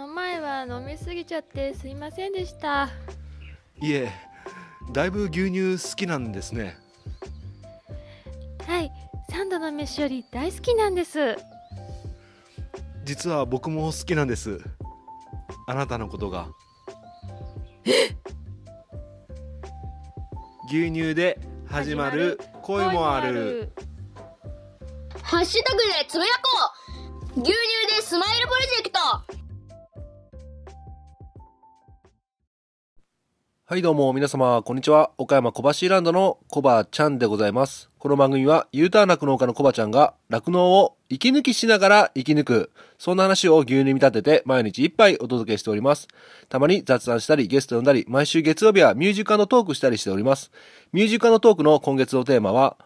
の前は飲みすぎちゃってすいませんでした。いえだいぶ牛乳好きなんですね。はい三度の飯より大好きなんです。実は僕も好きなんです。あなたのことが。牛乳で始まる恋もある。ハッシュタグでつぶやこう。牛乳でスマイルプロジェクトはいどうも皆様、こんにちは。岡山小橋ランドのコバちゃんでございます。この番組は U ターン酪農家のコバちゃんが酪農を息抜きしながら生き抜く。そんな話を牛乳に見立てて毎日一杯お届けしております。たまに雑談したりゲスト呼んだり、毎週月曜日はミュージカルのトークしたりしております。ミュージカルのトークの今月のテーマは、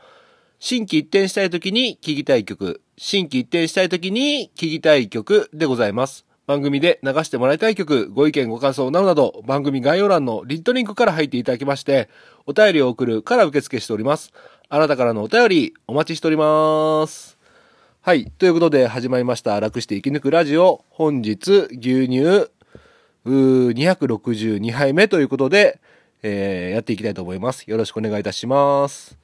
新規一転したい時に聴きたい曲、新規一転したい時に聴きたい曲でございます。番組で流してもらいたい曲、ご意見ご感想などなど、番組概要欄のリットリンクから入っていただきまして、お便りを送るから受付しております。あなたからのお便り、お待ちしております。はい。ということで始まりました、楽して生き抜くラジオ。本日、牛乳、うー262杯目ということで、えーやっていきたいと思います。よろしくお願いいたします。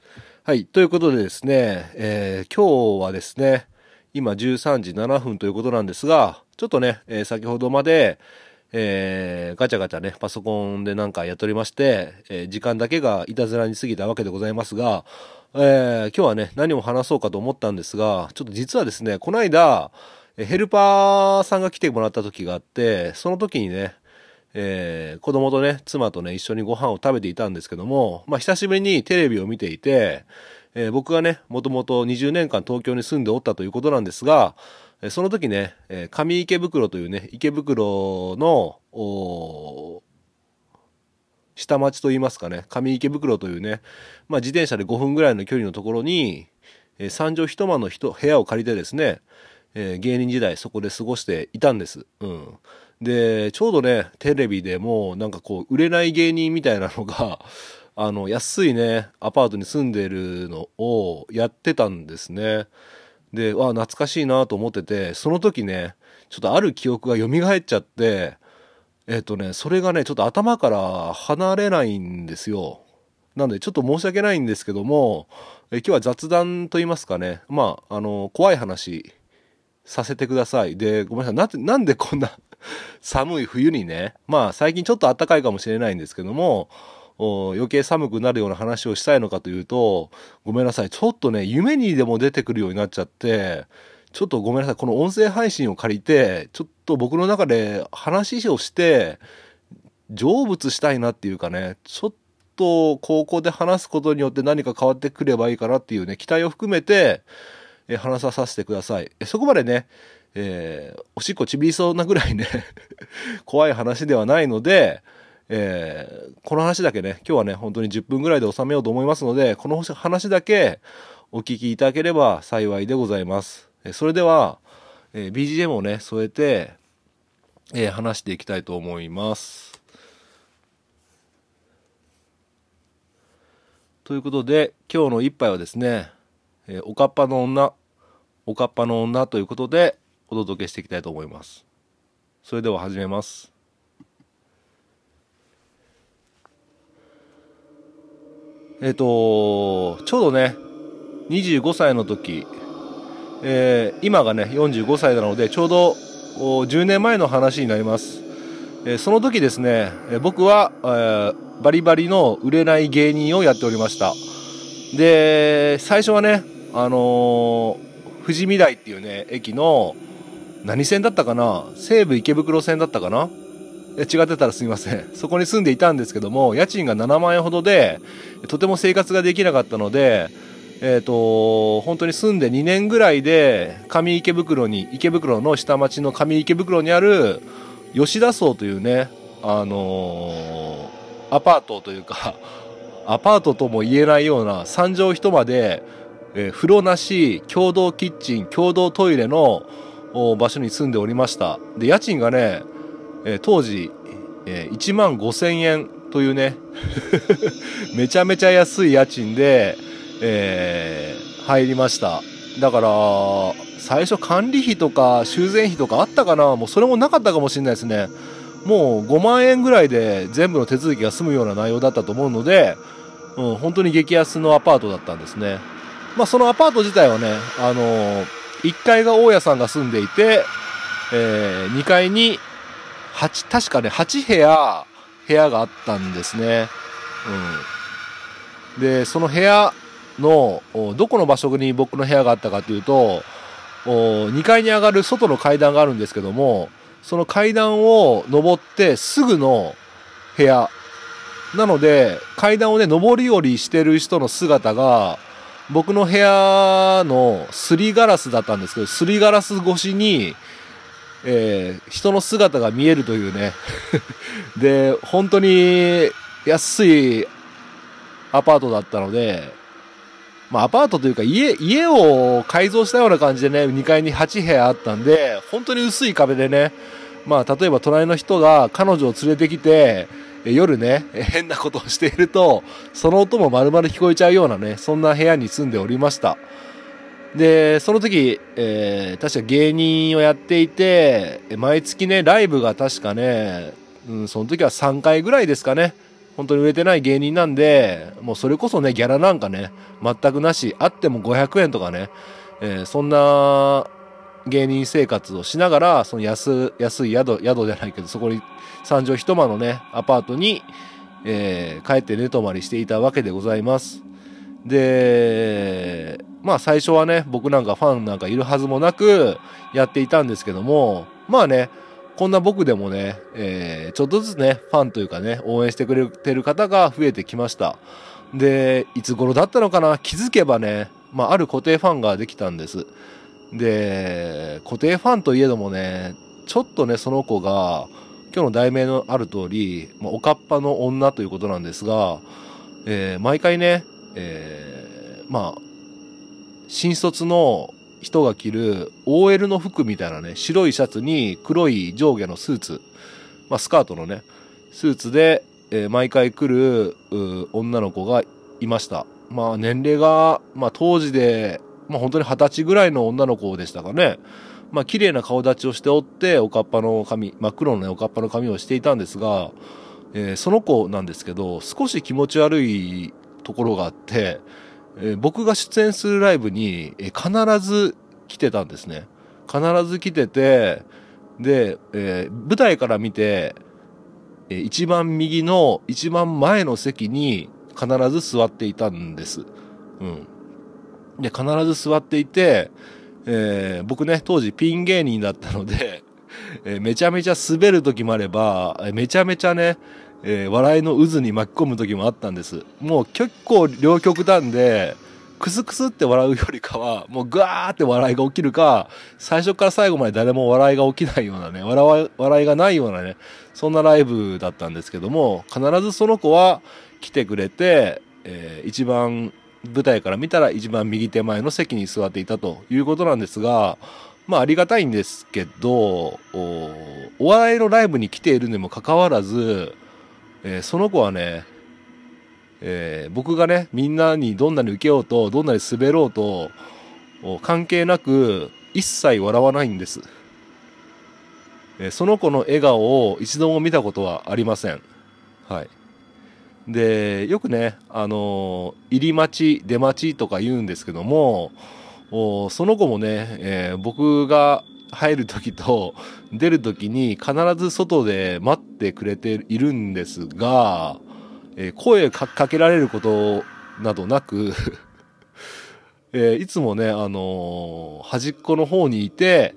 はい。ということでですね、えー今日はですね、今13時7分ということなんですが、ちょっとね、えー先ほどまで、えーガチャガチャね、パソコンでなんかやっておりまして、えー時間だけがいたずらに過ぎたわけでございますが、えー今日はね、何を話そうかと思ったんですが、ちょっと実はですね、この間、ヘルパーさんが来てもらった時があって、その時にね、えー子供とね、妻とね、一緒にご飯を食べていたんですけども、まあ、久しぶりにテレビを見ていて、えー僕がね、もともと20年間東京に住んでおったということなんですが、その時ね、上池袋というね、池袋の、下町といいますかね、上池袋というね、まあ、自転車で5分ぐらいの距離のところに、えー三畳一間の部屋を借りてですね、芸人時代そこで過ごしていたんです。うん。で、ちょうどね、テレビでもなんかこう、売れない芸人みたいなのが、あの、安いね、アパートに住んでるのをやってたんですね。で、わあ、懐かしいなと思ってて、その時ね、ちょっとある記憶が蘇っちゃって、えっとね、それがね、ちょっと頭から離れないんですよ。なんで、ちょっと申し訳ないんですけども、え今日は雑談と言いますかね、まあ、あの、怖い話させてください。で、ごめんなさい。なんで、なんでこんな 寒い冬にね、まあ最近ちょっと暖かいかもしれないんですけども、余計寒くなるような話をしたいのかというと、ごめんなさい。ちょっとね、夢にでも出てくるようになっちゃって、ちょっとごめんなさい。この音声配信を借りて、ちょっと僕の中で話をして、成仏したいなっていうかね、ちょっと高校で話すことによって何か変わってくればいいかなっていうね、期待を含めて、え話させてください。えそこまでね、えーおしっこちびりそうなぐらいね、怖い話ではないので、えーこの話だけね、今日はね、本当に10分ぐらいで収めようと思いますので、この話だけお聞きいただければ幸いでございます。えそれでは、えー BGM をね、添えて、えー話していきたいと思います。ということで、今日の一杯はですね、えーおかっぱの女、おかっぱの女ということでお届けしていきたいと思います。それでは始めます。えっ、と、ちょうどね、25歳の時、えー今がね、45歳なので、ちょうど10年前の話になります。えーその時ですね、え僕は、えーバリバリの売れない芸人をやっておりました。で、最初はね、あの富士見台っていうね、駅の、何線だったかな？西武池袋線だったかな？違ってたらすみません。そこに住んでいたんですけども、家賃が7万円ほどで、とても生活ができなかったので、えっ、と、本当に住んで2年ぐらいで、上池袋に、池袋の下町の上池袋にある、吉田荘というね、あのーアパートというか、アパートとも言えないような3畳一間で、えー風呂なし、共同キッチン、共同トイレの場所に住んでおりました。で、家賃がね、えー当時、えー1万5千円というね、めちゃめちゃ安い家賃で、えー入りました。だから最初管理費とか修繕費とかあったかな？もうそれもなかったかもしれないですね。もう5万円ぐらいで全部の手続きが済むような内容だったと思うので、うん、本当に激安のアパートだったんですね。まあそのアパート自体はねあのー1階が大家さんが住んでいて、え2階に8確かね8部屋部屋があったんですね。うん。でその部屋のどこの場所に僕の部屋があったかというと2階に上がる外の階段があるんですけどもその階段を登ってすぐの部屋。なので階段をね上り下りしてる人の姿が僕の部屋のすりガラスだったんですけどすりガラス越しに、えー人の姿が見えるというね で本当に安いアパートだったのでまあ、アパートというか家、家を改造したような感じでね、2階に8部屋あったんで、本当に薄い壁でね、まあ、例えば隣の人が彼女を連れてきて、夜ね、変なことをしていると、その音も丸々聞こえちゃうようなね、そんな部屋に住んでおりました。で、その時、えー確か芸人をやっていて、毎月ね、ライブが確かね、うん、その時は3回ぐらいですかね、本当に売れてない芸人なんで、もうそれこそね、ギャラなんかね、全くなし、あっても500円とかね、えーそんな芸人生活をしながら、その安、安い宿、宿じゃないけど、そこに三畳一間のね、アパートに、えー帰って寝泊まりしていたわけでございます。で、まあ最初はね、僕なんかファンなんかいるはずもなくやっていたんですけども、まあね、こんな僕でもね、えーちょっとずつね、ファンというかね、応援してくれてる方が増えてきました。で、いつ頃だったのかな？気づけばね、まあある固定ファンができたんです。で、固定ファンといえどもね、ちょっとね、その子が、今日の題名のある通り、まあ、おかっぱの女ということなんですが、えー毎回ね、えーまあ、新卒の人が着る OL の服みたいなね、白いシャツに黒い上下のスーツ、まあ、スカートのね、スーツで、えー毎回来る女の子がいました。まあ、年齢が、まあ、当時で、まあ、本当に二十歳ぐらいの女の子でしたかね。まあ、綺麗な顔立ちをしておって、おかっぱの髪、真っ黒のね、おかっぱの髪をしていたんですが、えーその子なんですけど、少し気持ち悪いところがあって、えー僕が出演するライブに、えー必ず来てたんですね。必ず来てて、で、えー舞台から見て、えー一番右の一番前の席に必ず座っていたんです。うん。で、必ず座っていて、えー僕ね、当時ピン芸人だったので、えーめちゃめちゃ滑る時もあれば、めちゃめちゃね、えー笑いの渦に巻き込む時もあったんです。もう結構両極端で、クスクスって笑うよりかは、もうグワーって笑いが起きるか、最初から最後まで誰も笑いが起きないようなね、笑わ笑いがないようなね、そんなライブだったんですけども、必ずその子は来てくれて、えー一番舞台から見たら一番右手前の席に座っていたということなんですが、まあありがたいんですけど、おお笑いのライブに来ているにもかかわらず、えーその子はね、えー僕がね、みんなにどんなに受けようと、どんなに滑ろうと、関係なく、一切笑わないんです。えーその子の笑顔を一度も見たことはありません。はい。で、よくね、あの入り待ち、出待ちとか言うんですけども、その子もね、えー僕が入る時と出る時に必ず外で待ってくれているんですが、えー声かけられることなどなく、えーいつもね、あのー端っこの方にいて、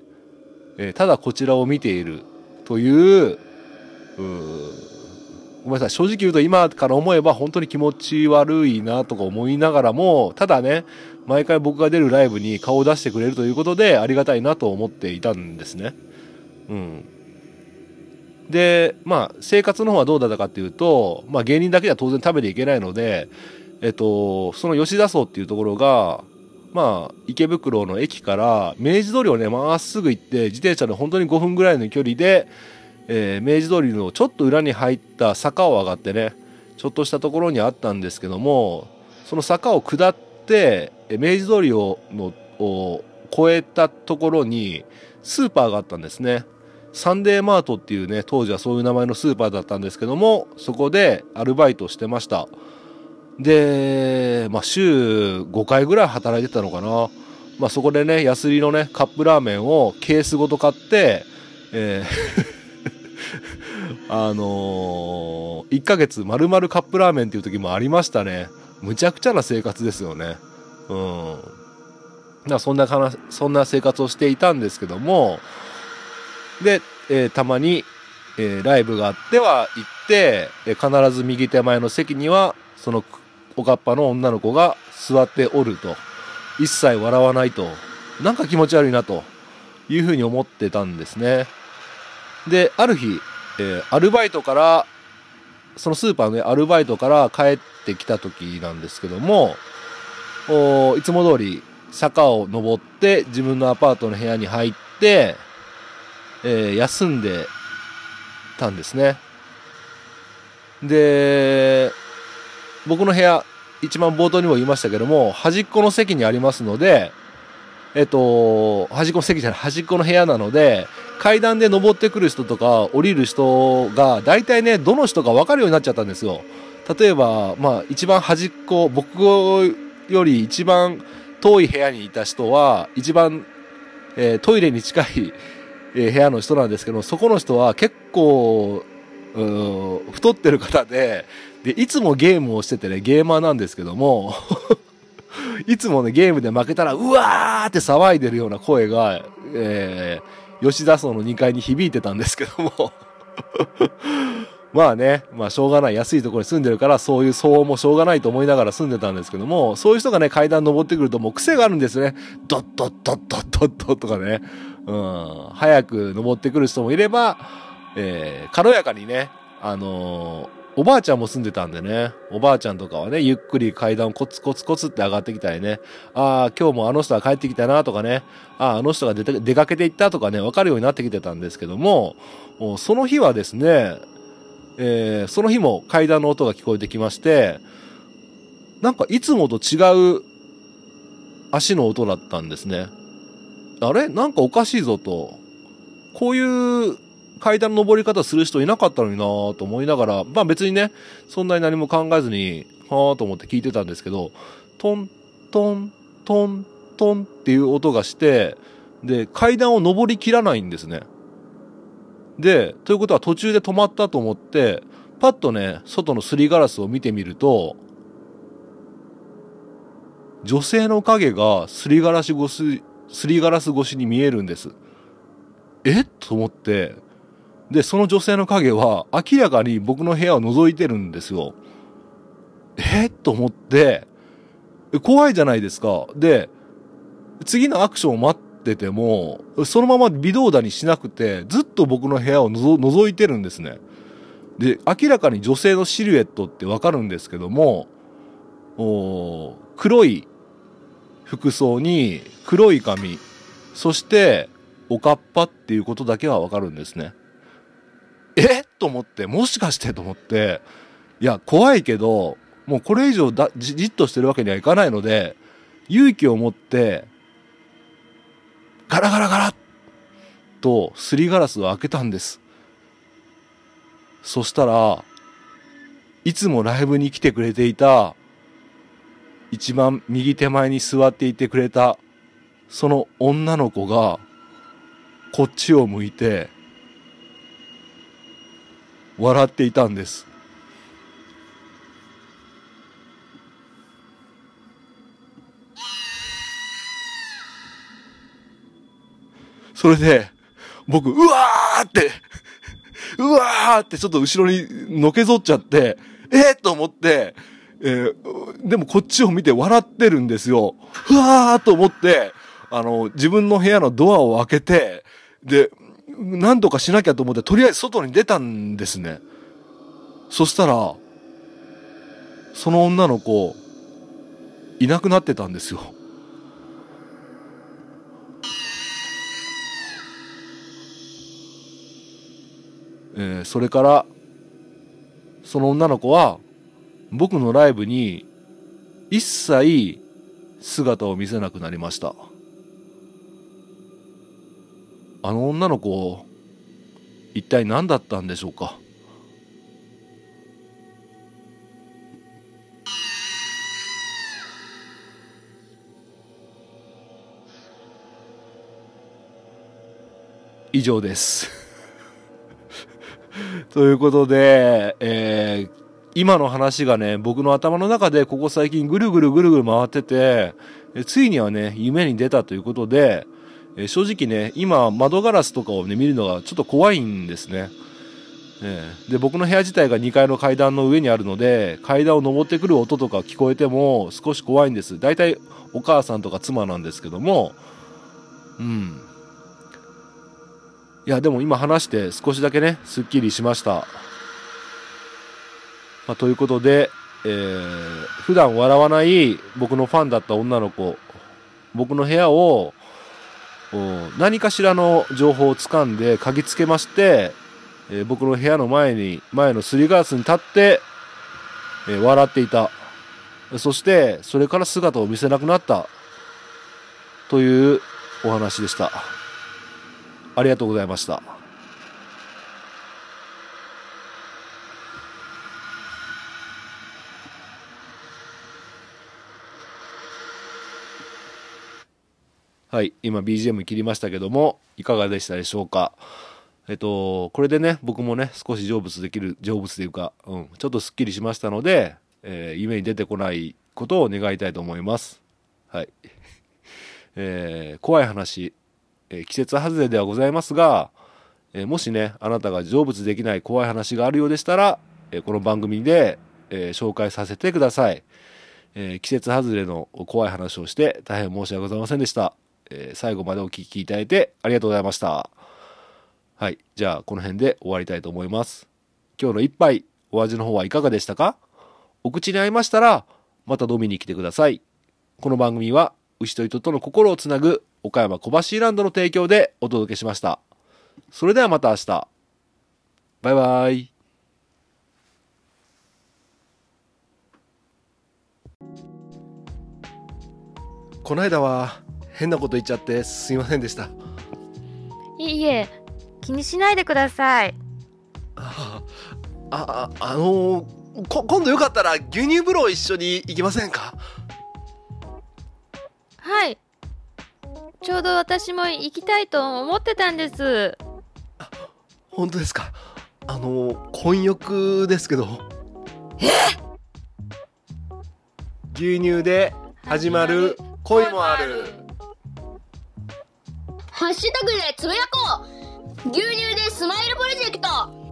えただこちらを見ているという、うごめんなさい、正直言うと今から思えば本当に気持ち悪いなとか思いながらも、ただね、毎回僕が出るライブに顔を出してくれるということでありがたいなと思っていたんですね。うん。で、まあ、生活の方はどうだったかっていうと、まあ芸人だけでは当然食べていけないので、えっと、その吉田荘っていうところが、まあ、池袋の駅から明治通りをね、まっすぐ行って、自転車で本当に5分ぐらいの距離で、えー明治通りのちょっと裏に入った坂を上がってね、ちょっとしたところにあったんですけども、その坂を下って、え明治通りをのを越えたところにスーパーがあったんですね。サンデーマートっていうね、当時はそういう名前のスーパーだったんですけども、そこでアルバイトしてました。で、まあ、週5回ぐらい働いてたのかな。まあ、そこでね、安売りのね、カップラーメンをケースごと買って、えー あのー、1ヶ月丸々カップラーメンっていう時もありましたね。むちゃくちゃな生活ですよね。うん。まあそんなかな、そんな生活をしていたんですけども、で、えーたまに、えーライブがあっては行って、え必ず右手前の席には、そのおかっぱの女の子が座っておると。一切笑わないと。なんか気持ち悪いなというふうに思ってたんですね。で、ある日、えーアルバイトから、そのスーパーのね、アルバイトから帰ってきた時なんですけども、おいつも通り坂を登って自分のアパートの部屋に入って、えー休んでたんですね。で、僕の部屋、一番冒頭にも言いましたけども、端っこの席にありますので、えっと、端っこの席じゃない、端っこの部屋なので、階段で登ってくる人とか降りる人が、大体ね、どの人か分かるようになっちゃったんですよ。例えば、まあ、一番端っこ、僕より一番遠い部屋にいた人は、一番、えートイレに近い、えー部屋の人なんですけど、そこの人は結構、太ってる方で、で、いつもゲームをしててね、ゲーマーなんですけども、いつもね、ゲームで負けたら、うわーって騒いでるような声が、えー吉田荘の2階に響いてたんですけども、まあね、まあしょうがない、安いところに住んでるから、そういう騒音もしょうがないと思いながら住んでたんですけども、そういう人がね、階段登ってくるともう癖があるんですね。ドッドッドッドッドッドッとかね。うん。早く登ってくる人もいれば、えー軽やかにね、あのーおばあちゃんも住んでたんでね、おばあちゃんとかはね、ゆっくり階段をコツコツコツって上がってきたりね、ああ、今日もあの人が帰ってきたなとかね、ああ、あの人が出出かけていったとかね、わかるようになってきてたんですけども、その日はですね、えーその日も階段の音が聞こえてきまして、なんかいつもと違う足の音だったんですね。あれ？なんかおかしいぞと。こういう階段の登り方する人いなかったのになぁと思いながら、まあ別にね、そんなに何も考えずに、はぁと思って聞いてたんですけど、トン、トン、トン、トンっていう音がして、で、階段を登りきらないんですね。で、ということは途中で止まったと思って、パッとね、外のすりガラスを見てみると、女性の影がすりガラス越し、すりガラス越しに見えるんです。え？と思って、で、その女性の影は明らかに僕の部屋を覗いてるんですよ。え？と思って、怖いじゃないですか。で、次のアクションを待ってても、そのまま微動だにしなくて、ずっと僕の部屋をのぞ覗いてるんですね。で、明らかに女性のシルエットってわかるんですけども、お黒い服装に黒い髪、そしておかっぱっていうことだけはわかるんですね。え？と思って、もしかしてと思って、いや、怖いけど、もうこれ以上だじじっとしてるわけにはいかないので、勇気を持って、ガラガラガラッとすりガラスを開けたんです。そしたら、いつもライブに来てくれていた、一番右手前に座っていてくれた、その女の子が、こっちを向いて、笑っていたんです。それで、僕、うわーって、うわーってちょっと後ろにのけぞっちゃって、えー、と思って、えーでもこっちを見て笑ってるんですよ。うわーと思って、あの、自分の部屋のドアを開けて、で、なんとかしなきゃと思って、とりあえず外に出たんですね。そしたら、その女の子、いなくなってたんですよ。えーそれから、その女の子は、僕のライブに、一切、姿を見せなくなりました。あの女の子一体何だったんでしょうか？以上です。ということで、えー今の話がね、僕の頭の中でここ最近ぐるぐるぐるぐる回ってて、ついにはね、夢に出たということで、え正直ね、今窓ガラスとかをね、見るのがちょっと怖いんですね。えーで、僕の部屋自体が2階の階段の上にあるので、階段を登ってくる音とか聞こえても少し怖いんです。大体お母さんとか妻なんですけども、うん。いや、でも今話して少しだけね、すっきりしました。まあ、ということで、えー普段笑わない僕のファンだった女の子、僕の部屋を、何かしらの情報をつかんで嗅ぎつけまして、えー僕の部屋の前に、前のすりガラスに立って、えー笑っていた。そして、それから姿を見せなくなった。というお話でした。ありがとうございました。はい、今 BGM 切りましたけども、いかがでしたでしょうか？えっと、これでね、僕もね、少し成仏できる、成仏というか、うん、ちょっとスッキリしましたので、えー夢に出てこないことを願いたいと思います。はい。えー怖い話、えー季節外れではございますが、えもしね、あなたが成仏できない怖い話があるようでしたら、えこの番組で、え紹介させてください。え季節外れの怖い話をして大変申し訳ございませんでした。えー最後までお聞きいただいてありがとうございました。はい。じゃあ、この辺で終わりたいと思います。今日の一杯、お味の方はいかがでしたか？お口に合いましたら、また飲みに来てください。この番組は、牛と人との心をつなぐ、岡山小橋ランドの提供でお届けしました。それではまた明日。バイバイ。この間は変なこと言っちゃってすいませんでしたいいえ、気にしないでください。ああああのーこ今度よかったら牛乳風呂一緒に行きませんか？はい。ちょうど私も行きたいと思ってたんです。本当ですか？あのー混浴ですけど牛乳で始まる恋もあるハッシュタグでつぶやこう。牛乳でスマイルプロジェクト。